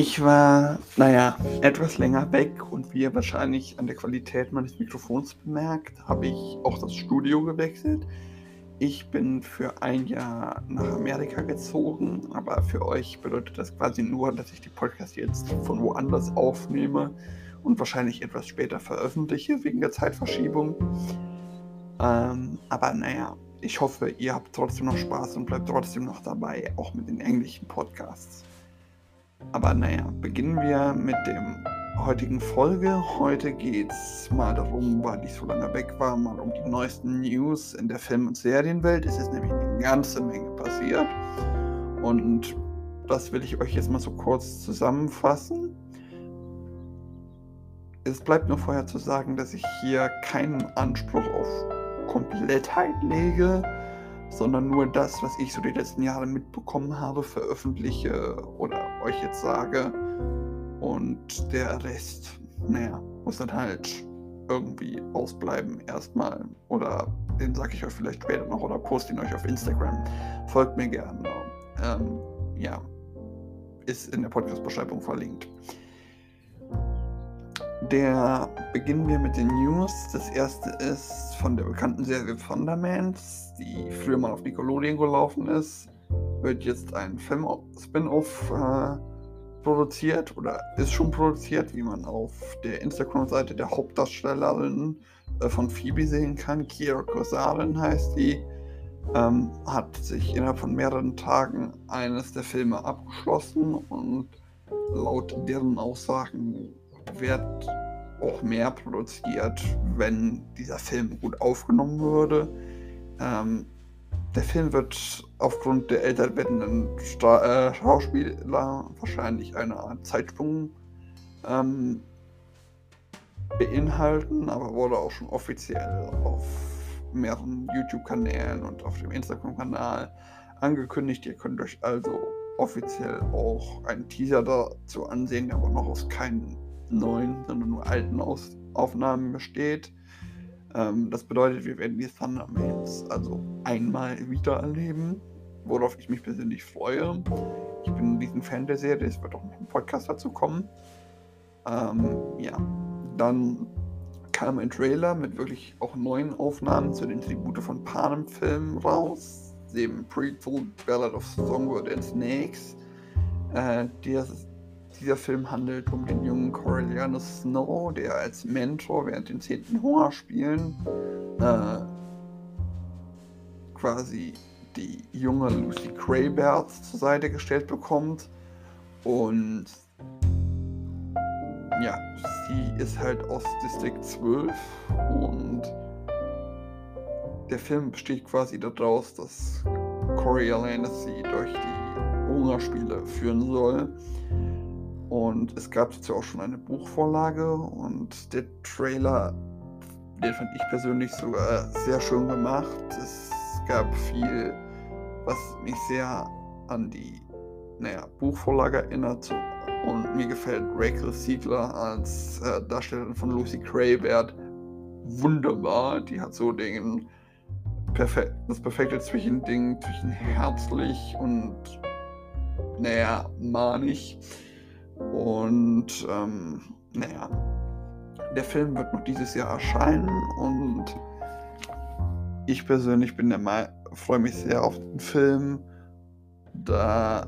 Ich war, naja, etwas länger weg und wie ihr wahrscheinlich an der Qualität meines Mikrofons bemerkt, habe ich auch das Studio gewechselt. Ich bin für ein Jahr nach Amerika gezogen, aber für euch bedeutet das quasi nur, dass ich die Podcasts jetzt von woanders aufnehme und wahrscheinlich etwas später veröffentliche wegen der Zeitverschiebung. Ähm, aber naja, ich hoffe, ihr habt trotzdem noch Spaß und bleibt trotzdem noch dabei, auch mit den englischen Podcasts. Aber naja, beginnen wir mit dem heutigen Folge. Heute geht es mal darum, weil ich so lange weg war, mal um die neuesten News in der Film- und Serienwelt. Es ist nämlich eine ganze Menge passiert. Und das will ich euch jetzt mal so kurz zusammenfassen. Es bleibt nur vorher zu sagen, dass ich hier keinen Anspruch auf Komplettheit lege, sondern nur das, was ich so die letzten Jahre mitbekommen habe, veröffentliche oder euch jetzt sage. Und der Rest, naja, muss dann halt irgendwie ausbleiben erstmal. Oder den sage ich euch vielleicht später noch oder poste ihn euch auf Instagram. Folgt mir gerne. Ähm, ja, ist in der Podcast-Beschreibung verlinkt. Der beginnen wir mit den News. Das erste ist von der bekannten Serie Thundermans, die früher mal auf Nickelodeon gelaufen ist. Wird jetzt ein Film-Spin-Off äh, produziert oder ist schon produziert, wie man auf der Instagram-Seite der Hauptdarstellerin äh, von Phoebe sehen kann. Kira Kosarin heißt die. Ähm, hat sich innerhalb von mehreren Tagen eines der Filme abgeschlossen und laut deren Aussagen wird auch mehr produziert, wenn dieser Film gut aufgenommen würde. Ähm, der Film wird aufgrund der älter werdenden Sta äh, Schauspieler wahrscheinlich eine Art Zeitsprung ähm, beinhalten, aber wurde auch schon offiziell auf mehreren YouTube-Kanälen und auf dem Instagram-Kanal angekündigt. Ihr könnt euch also offiziell auch einen Teaser dazu ansehen, der aber noch aus keinen neuen, sondern nur alten Aus Aufnahmen besteht. Ähm, das bedeutet, wir werden die Thundermans also einmal wieder erleben, worauf ich mich persönlich freue. Ich bin ein riesen Fan der Serie, es wird auch noch ein Podcast dazu kommen. Ähm, ja, dann kam ein Trailer mit wirklich auch neuen Aufnahmen zu den Tribute von Panem-Filmen raus, dem Prequel Ballad of Songbird and Snakes. Äh, das dieser Film handelt um den jungen Coriolanus Snow, der als Mentor während den zehnten Hungerspielen äh, quasi die junge Lucy Crayberg zur Seite gestellt bekommt. Und ja, sie ist halt aus Distrikt 12 und der Film besteht quasi daraus, dass Coriolanus sie durch die Hungerspiele führen soll. Und es gab dazu auch schon eine Buchvorlage und der Trailer, den fand ich persönlich sogar sehr schön gemacht. Es gab viel, was mich sehr an die naja, Buchvorlage erinnert. Und mir gefällt Rachel Siegler als äh, Darstellerin von Lucy Craybert wunderbar. Die hat so den perfekt, das perfekte Zwischending zwischen herzlich und naja, manisch. Und ähm, naja, der Film wird noch dieses Jahr erscheinen und ich persönlich bin der Meinung, freue mich sehr auf den Film, da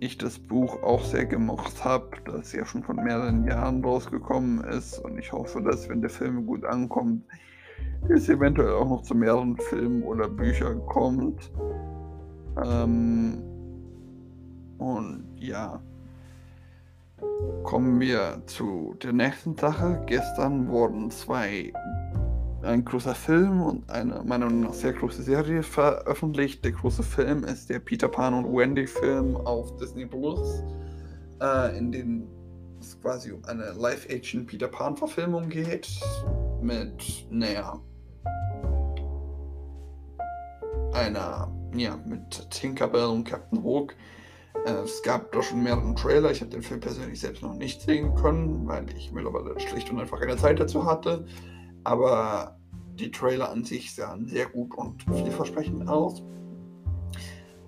ich das Buch auch sehr gemocht habe, das ja schon von mehreren Jahren rausgekommen ist und ich hoffe, dass wenn der Film gut ankommt, es eventuell auch noch zu mehreren Filmen oder Büchern kommt. Ähm, und ja, Kommen wir zu der nächsten Sache. Gestern wurden zwei, ein großer Film und eine meiner Meinung nach sehr große Serie veröffentlicht. Der große Film ist der Peter Pan und Wendy Film auf Disney Plus, äh, in dem es quasi um eine Live-Action Peter Pan Verfilmung geht mit, naja, einer, ja, mit Tinkerbell und Captain Hook es gab doch schon mehrere Trailer. Ich habe den Film persönlich selbst noch nicht sehen können, weil ich mittlerweile schlicht und einfach keine Zeit dazu hatte. Aber die Trailer an sich sahen sehr gut und vielversprechend aus.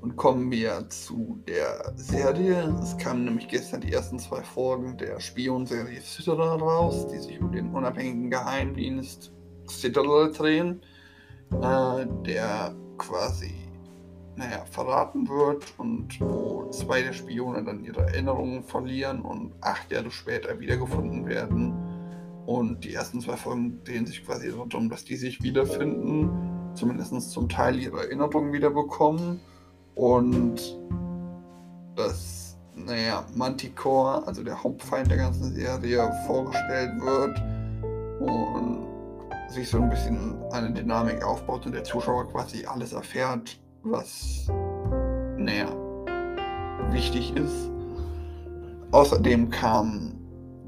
Und kommen wir zu der Serie. Es kamen nämlich gestern die ersten zwei Folgen der Spionserie Citadel raus, die sich um den unabhängigen Geheimdienst Citadel drehen, äh, der quasi naja, verraten wird und wo zwei der Spione dann ihre Erinnerungen verlieren und acht Jahre später wiedergefunden werden. Und die ersten zwei Folgen drehen sich quasi darum, dass die sich wiederfinden, zumindest zum Teil ihre Erinnerungen wiederbekommen und dass, naja, Manticore, also der Hauptfeind der ganzen Serie, vorgestellt wird und sich so ein bisschen eine Dynamik aufbaut und der Zuschauer quasi alles erfährt, was, naja, wichtig ist. Außerdem kam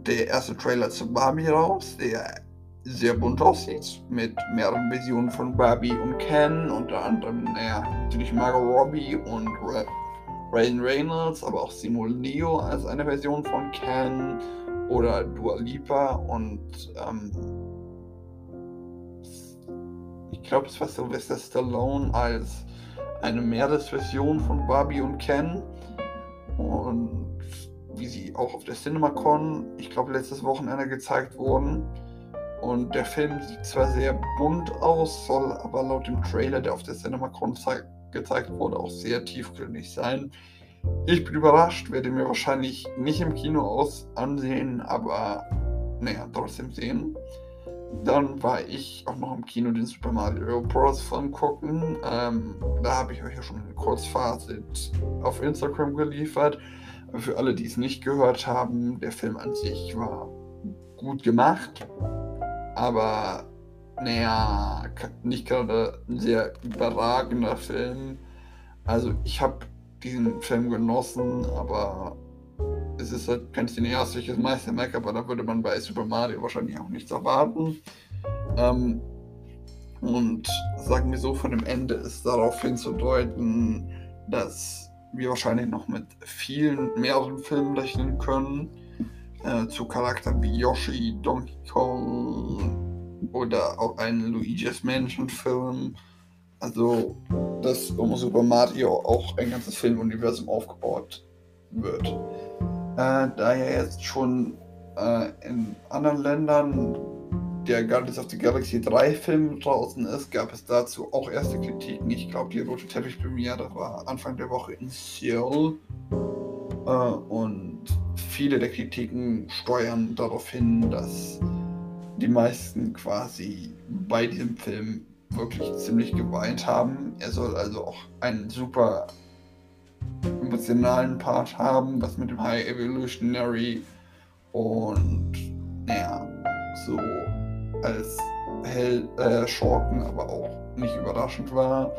der erste Trailer zu Barbie raus, der sehr bunt aussieht, mit mehreren Visionen von Barbie und Ken, unter anderem, naja, natürlich Margot Robbie und Ryan Reynolds, aber auch Simon Leo als eine Version von Ken oder Dua Lipa und ähm, ich glaube, es war Sylvester Stallone als eine Meeresversion von Barbie und Ken. Und wie sie auch auf der CinemaCon, ich glaube, letztes Wochenende gezeigt wurden. Und der Film sieht zwar sehr bunt aus, soll aber laut dem Trailer, der auf der CinemaCon gezeigt wurde, auch sehr tiefgründig sein. Ich bin überrascht, werde mir wahrscheinlich nicht im Kino aus ansehen, aber naja, trotzdem sehen. Dann war ich auch noch im Kino den Super Mario Bros. Film gucken. Ähm, da habe ich euch ja schon ein Kurzfazit auf Instagram geliefert. Für alle, die es nicht gehört haben, der Film an sich war gut gemacht, aber naja, nicht gerade ein sehr überragender Film. Also ich habe diesen Film genossen, aber es ist halt kein cineastisches Meisterwerk, aber da würde man bei Super Mario wahrscheinlich auch nichts erwarten. Ähm, und sagen wir so, von dem Ende ist darauf hinzudeuten, dass wir wahrscheinlich noch mit vielen mehreren Filmen rechnen können. Äh, zu Charakteren wie Yoshi, Donkey Kong oder auch einen Luigi's Mansion Film. Also, dass um Super Mario auch ein ganzes Filmuniversum aufgebaut wird. Äh, da ja jetzt schon äh, in anderen Ländern der Guardians of the Galaxy 3 Film draußen ist, gab es dazu auch erste Kritiken. Ich glaube, die rote Teppich-Premiere war Anfang der Woche in Seoul. Äh, und viele der Kritiken steuern darauf hin, dass die meisten quasi bei diesem Film wirklich ziemlich geweint haben. Er soll also auch einen super emotionalen Part haben, was mit dem High Evolutionary und naja, so als Hell, äh, Schurken, aber auch nicht überraschend war.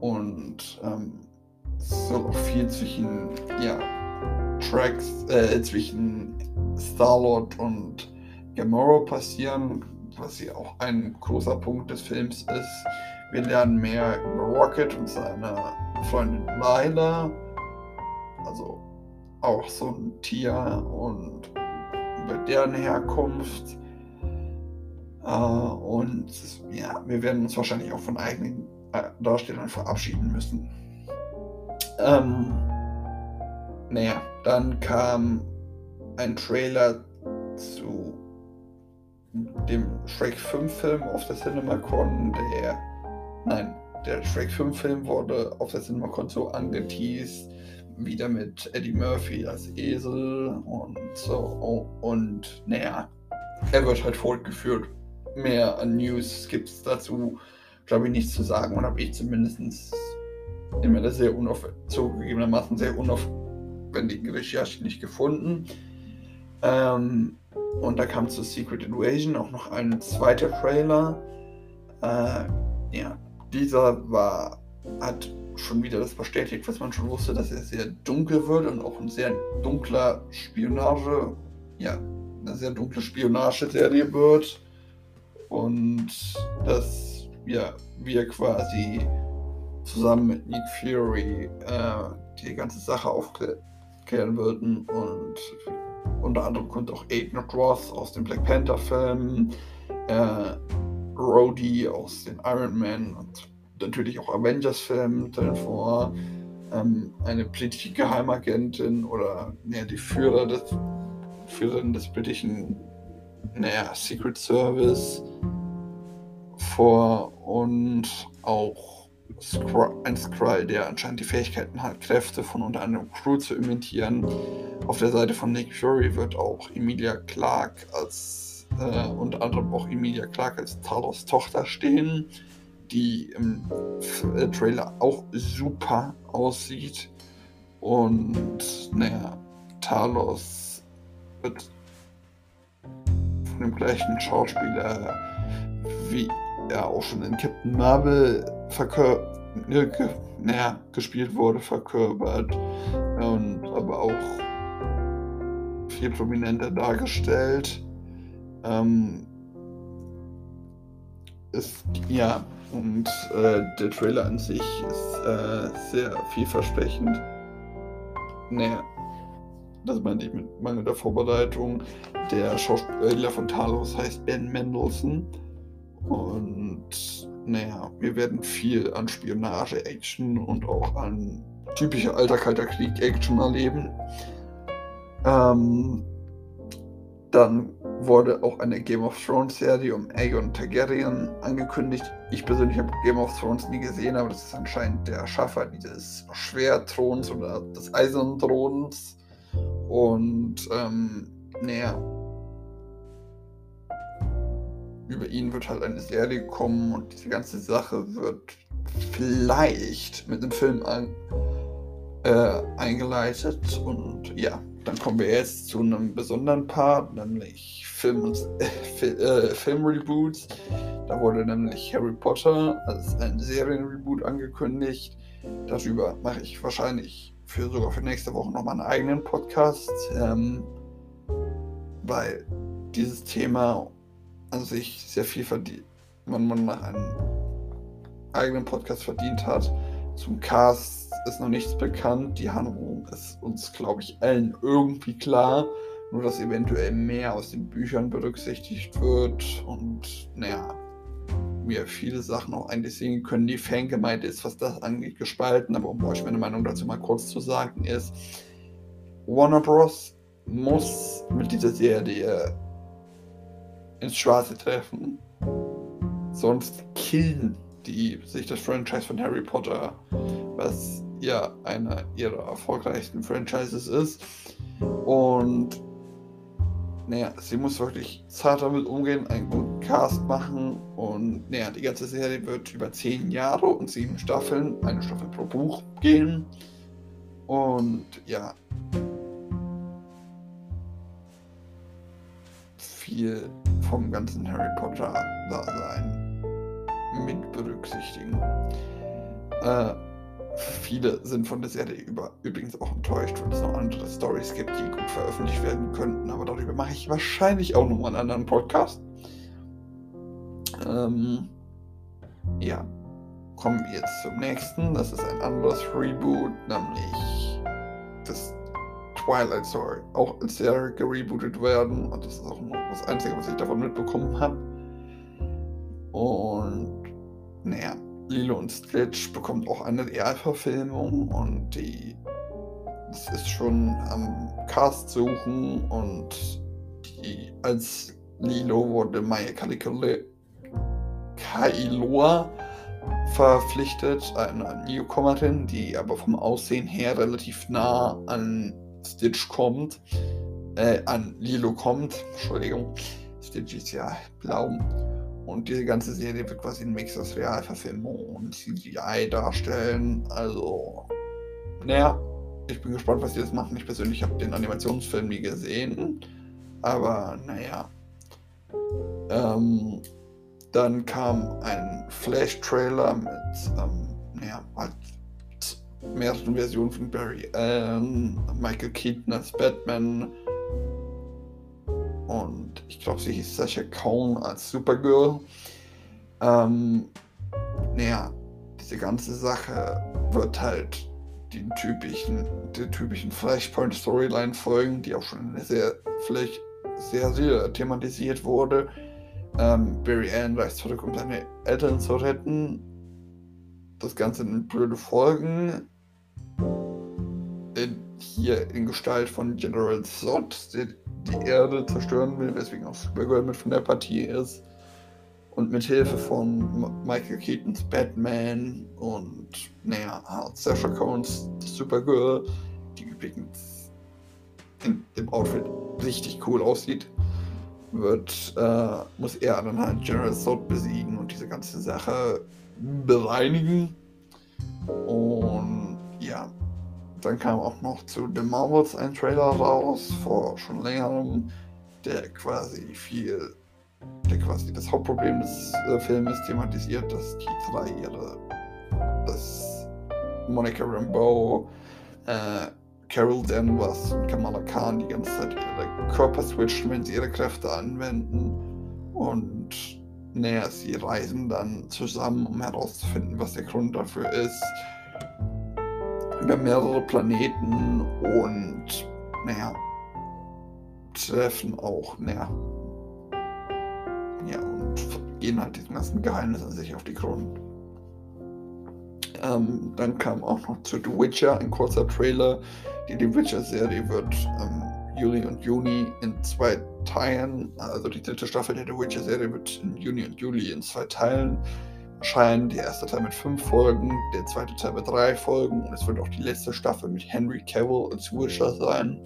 Und ähm, auch viel zwischen ja, Tracks, äh, zwischen Star-Lord und Gamora passieren, was ja auch ein großer Punkt des Films ist. Wir lernen mehr über Rocket und seine Freundin Lila also auch so ein Tier und über deren Herkunft. Äh, und ja, wir werden uns wahrscheinlich auch von eigenen äh, Darstellern verabschieden müssen. Ähm, naja, dann kam ein Trailer zu dem Shrek 5 Film auf der CinemaCon, der, nein, der Shrek 5 Film wurde auf der CinemaCon so angeteased, wieder mit Eddie Murphy als Esel und so. Und naja, er wird halt fortgeführt. Mehr an News gibt es dazu, glaube ich, nichts zu sagen und habe ich zumindest in meiner sehr unauf zugegebenermaßen sehr unaufwendigen Recherche nicht gefunden. Ähm, und da kam zu Secret Invasion auch noch ein zweiter Trailer. Äh, ja, dieser war, hat schon wieder das bestätigt, was man schon wusste, dass er sehr dunkel wird und auch ein sehr dunkler Spionage, ja, eine sehr dunkle Spionageserie wird. Und dass ja, wir quasi zusammen mit Nick Fury äh, die ganze Sache aufklären würden. Und unter anderem kommt auch Aiden Roth aus dem Black Panther Film, äh, Rhodey aus den Iron Man und natürlich auch Avengers-Filmen drin vor. ähm, eine britische Geheimagentin oder naja, die Führer des, Führerin des britischen naja, Secret Service vor und auch ein Skrull, der anscheinend die Fähigkeiten hat, Kräfte von unter anderem Crew zu imitieren. Auf der Seite von Nick Fury wird auch Emilia Clark als äh, unter anderem auch Emilia Clark als Talos Tochter stehen, die im äh, Trailer auch super aussieht. Und naja, Talos wird von dem gleichen Schauspieler wie er auch schon in Captain Marvel ne, ge naja, gespielt wurde, verkörpert und aber auch viel prominenter dargestellt. Ähm, ist, ja, und äh, der Trailer an sich ist äh, sehr vielversprechend. Naja, das meinte ich mit mangelnder Vorbereitung. Der Schauspieler von Talos heißt Ben Mendelssohn. Und naja, wir werden viel an Spionage-Action und auch an typischer alter kalter Krieg-Action erleben. Ähm, dann wurde auch eine Game of Thrones Serie um Aegon Targaryen angekündigt. Ich persönlich habe Game of Thrones nie gesehen, aber das ist anscheinend der Schaffer dieses Schwerthrons oder des Eisernen. Und ähm, naja, über ihn wird halt eine Serie kommen und diese ganze Sache wird vielleicht mit dem Film an, äh, eingeleitet. Und ja, dann kommen wir jetzt zu einem besonderen Part, nämlich Film, äh, äh, Filmreboots. Da wurde nämlich Harry Potter als ein Serienreboot angekündigt. Darüber mache ich wahrscheinlich für sogar für nächste Woche nochmal einen eigenen Podcast, ähm, weil dieses Thema an sich sehr viel verdient, man, man nach einem eigenen Podcast verdient hat. Zum Cast ist noch nichts bekannt. Die Handlung ist uns, glaube ich, allen irgendwie klar. Nur, dass eventuell mehr aus den Büchern berücksichtigt wird. Und naja, wir viele Sachen auch eigentlich sehen können. Die Fangemeinde ist, was das angeht, gespalten. Aber um euch meine Meinung dazu mal kurz zu sagen, ist, Warner Bros. muss mit dieser Serie ins Schwarze treffen. Sonst killen die sich das Franchise von Harry Potter, was ja einer ihrer erfolgreichsten Franchises ist. Und naja, sie muss wirklich zart damit umgehen, einen guten Cast machen und naja, die ganze Serie wird über zehn Jahre und sieben Staffeln, eine Staffel pro Buch gehen. Und ja, viel vom ganzen Harry Potter-Dasein mit berücksichtigen. Äh, viele sind von der Serie über, übrigens auch enttäuscht, weil es noch andere Stories gibt, die gut veröffentlicht werden könnten, aber darüber mache ich wahrscheinlich auch nochmal einen anderen Podcast. Ähm, ja, kommen wir jetzt zum nächsten. Das ist ein anderes Reboot, nämlich das Twilight Story auch als Serie gerebootet werden. Und das ist auch nur das Einzige, was ich davon mitbekommen habe. Und naja, Lilo und Stitch bekommt auch eine Realverfilmung und die ist schon am Cast suchen und die als Lilo wurde Maya Kailoa verpflichtet, eine Newcomerin, die aber vom Aussehen her relativ nah an Stitch kommt, äh, an Lilo kommt, Entschuldigung, Stitch ist ja blau. Und diese ganze Serie wird quasi ein Mix aus Realverfilmung und CGI darstellen. Also, naja, ich bin gespannt, was die das machen. Ich persönlich habe den Animationsfilm nie gesehen. Aber naja. Ähm, dann kam ein Flash-Trailer mit, ähm, naja, halt mehreren Versionen von Barry Allen, Michael Keaton als Batman und ich glaube, sie hieß Sasha Cohn als Supergirl. Ähm, naja, diese ganze Sache wird halt den typischen, der typischen Flashpoint-Storyline folgen, die auch schon in der sehr, vielleicht sehr, sehr thematisiert wurde. Ähm, Barry Allen reist zurück, um seine Eltern zu retten. Das Ganze in blöde Folgen in, hier in Gestalt von General Zod, der die Erde zerstören will, weswegen auch Supergirl mit von der Partie ist. Und mit Hilfe von Michael Keatons Batman und, naja, Sasha Cones Supergirl, die übrigens in dem Outfit richtig cool aussieht, wird, äh, muss er dann halt General Zod besiegen und diese ganze Sache bereinigen. Und ja, dann kam auch noch zu The Marvels ein Trailer raus, vor schon längerem, der quasi viel, der quasi das Hauptproblem des äh, Filmes thematisiert, dass die drei ihre, dass Monica Rambeau, äh, Carol Danvers und Kamala Khan die ganze Zeit ihre Körper switchen, wenn sie ihre Kräfte anwenden. Und naja, sie reisen dann zusammen, um herauszufinden, was der Grund dafür ist. Über mehrere Planeten und naja, treffen auch, naja. Ja, und gehen halt diesem ganzen Geheimnis an sich auf die Grund. Ähm, dann kam auch noch zu The Witcher ein kurzer Trailer. Die The Witcher-Serie wird ähm, Juli und Juni in zwei Teilen, also die dritte Staffel der The Witcher-Serie wird in Juni und Juli in zwei Teilen erscheinen. Die erste Teil mit fünf Folgen, der zweite Teil mit drei Folgen und es wird auch die letzte Staffel mit Henry Cavill als Witcher sein.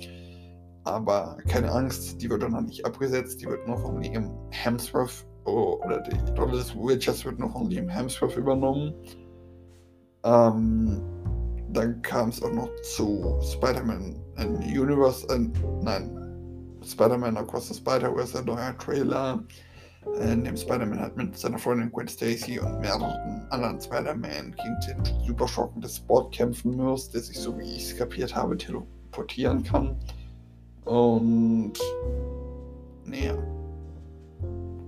Aber keine Angst, die wird dann noch nicht abgesetzt, die wird nur von Liam Hemsworth oh, oder die Rolle des Witchers wird nur von Liam Hemsworth übernommen. Ähm, dann kam es auch noch zu Spider-Man in Universe, äh, nein, Spider-Man Across the Spider-Verse, ein neuer Trailer, in dem Spider-Man halt mit seiner Freundin Gwen Stacy und mehreren anderen Spider-Man gegen den super schockenden Spot kämpfen muss, der sich, so wie ich es kapiert habe, teleportieren kann. Und, naja.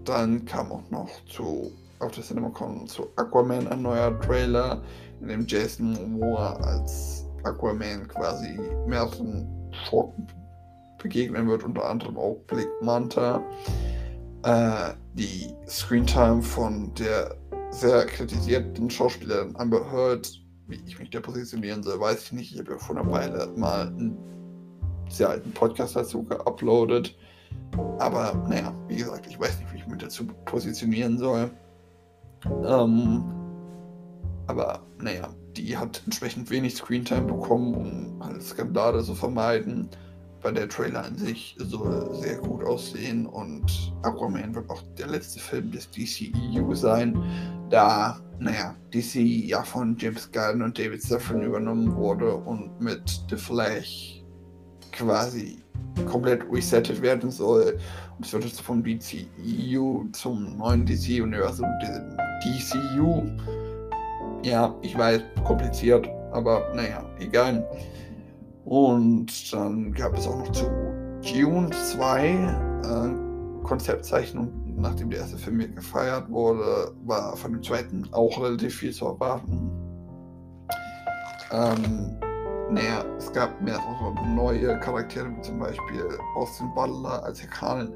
Dann kam auch noch zu, auf der CinemaCon zu Aquaman ein neuer Trailer, in dem Jason Momoa als Aquaman quasi mehreren Schurken begegnen wird, unter anderem auch Black Manta. Äh, die Screentime von der sehr kritisierten Schauspielerin Amber Heard, wie ich mich da positionieren soll, weiß ich nicht. Ich habe ja vor einer Weile mal einen sehr alten Podcast dazu geuploadet. Aber naja, wie gesagt, ich weiß nicht, wie ich mich dazu positionieren soll. Ähm, aber naja, die hat entsprechend wenig Screentime bekommen, um halt Skandale zu vermeiden. Weil der Trailer an sich soll sehr gut aussehen und Aquaman wird auch der letzte Film des DCEU sein, da, naja, DC ja von James Gunn und David Safran übernommen wurde und mit The Flash quasi komplett resettet werden soll. Und es wird jetzt vom DCEU zum neuen DC-Universum, diesem DCU ja, ich weiß, kompliziert, aber naja, egal. Und dann gab es auch noch zu Dune 2 äh, Konzeptzeichnung. Nachdem der erste Film gefeiert wurde, war von dem zweiten auch relativ viel zu erwarten. Ähm, naja, es gab mehrere neue Charaktere, wie zum Beispiel Austin Butler als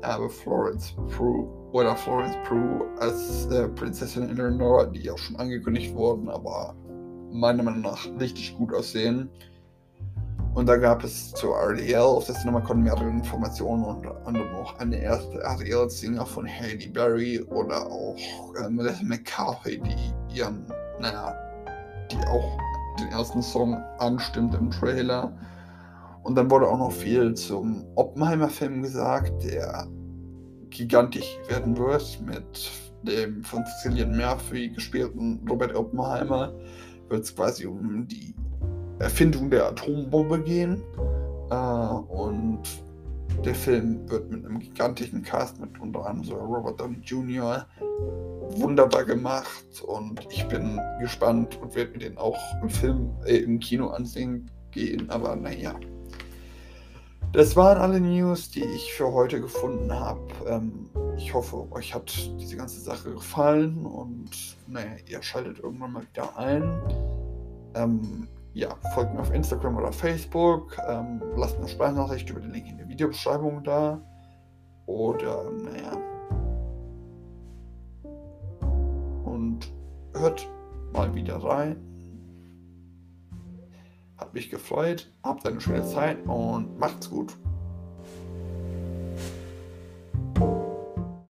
Erbe Florence Prue oder Florence Prue als äh, Prinzessin Eleanor, die auch schon angekündigt wurden, aber meiner Meinung nach richtig gut aussehen. Und da gab es zu RDL auf der CinemaCon mehrere Informationen, unter anderem auch eine erste RDL-Singer von Haley Berry oder auch äh, Melissa McCarthy, die ihren, naja, die auch den ersten Song anstimmt im Trailer. Und dann wurde auch noch viel zum Oppenheimer-Film gesagt, der gigantisch werden wird mit dem von Cillian Murphy gespielten Robert Oppenheimer. Wird es quasi um die Erfindung der Atombombe gehen. Äh, und der Film wird mit einem gigantischen Cast mit unter anderem so Robert Downey Jr. wunderbar gemacht und ich bin gespannt und werde mir den auch im Film, äh, im Kino ansehen gehen, aber naja. Das waren alle News, die ich für heute gefunden habe. Ähm, ich hoffe, euch hat diese ganze Sache gefallen und naja, ihr schaltet irgendwann mal wieder ein. Ähm, ja, folgt mir auf Instagram oder Facebook. Ähm, lasst eine Sprachnachricht über den Link in der Videobeschreibung da. Oder, naja. Und hört mal wieder rein. Hat mich gefreut. Habt eine schöne Zeit und macht's gut.